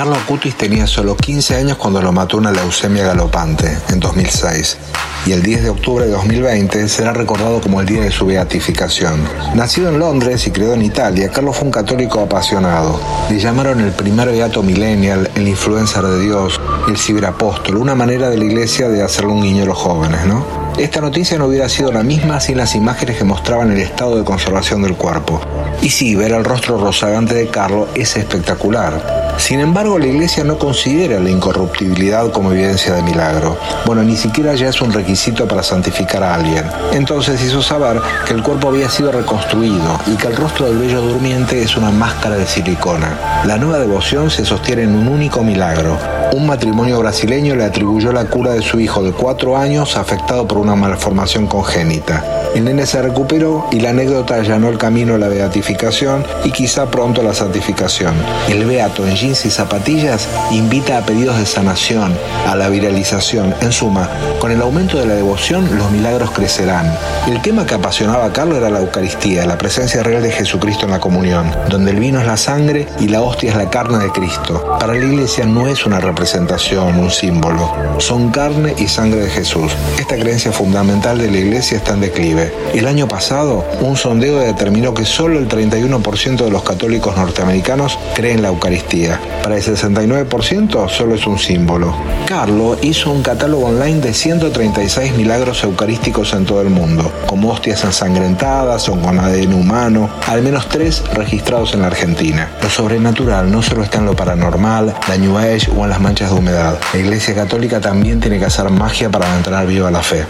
Carlo Acutis tenía solo 15 años cuando lo mató una leucemia galopante, en 2006, y el 10 de octubre de 2020 será recordado como el día de su beatificación. Nacido en Londres y criado en Italia, Carlos fue un católico apasionado. Le llamaron el primer beato millennial, el influencer de Dios, el ciberapóstol, una manera de la iglesia de hacerle un guiño a los jóvenes, ¿no? Esta noticia no hubiera sido la misma sin las imágenes que mostraban el estado de conservación del cuerpo. Y sí, ver el rostro rozagante de Carlos es espectacular. Sin embargo, la iglesia no considera la incorruptibilidad como evidencia de milagro. Bueno, ni siquiera ya es un requisito para santificar a alguien. Entonces hizo saber que el cuerpo había sido reconstruido y que el rostro del bello durmiente es una máscara de silicona. La nueva devoción se sostiene en un único milagro, un matrimonio brasileño le atribuyó la cura de su hijo de cuatro años afectado por una malformación congénita. El nene se recuperó y la anécdota allanó el camino a la beatificación y quizá pronto a la santificación. El beato en jeans y zapatillas invita a pedidos de sanación, a la viralización. En suma, con el aumento de la devoción los milagros crecerán. El tema que apasionaba a Carlos era la Eucaristía, la presencia real de Jesucristo en la comunión, donde el vino es la sangre y la hostia es la carne de Cristo. Para la iglesia no es una representación representación, un símbolo. Son carne y sangre de Jesús. Esta creencia fundamental de la iglesia está en declive. El año pasado, un sondeo determinó que solo el 31% de los católicos norteamericanos creen la Eucaristía. Para el 69% solo es un símbolo. Carlo hizo un catálogo online de 136 milagros eucarísticos en todo el mundo, como hostias ensangrentadas o con ADN humano, al menos tres registrados en la Argentina. Lo sobrenatural no solo está en lo paranormal, la New Age o en las manchas de humedad. La Iglesia Católica también tiene que hacer magia para mantener viva la fe.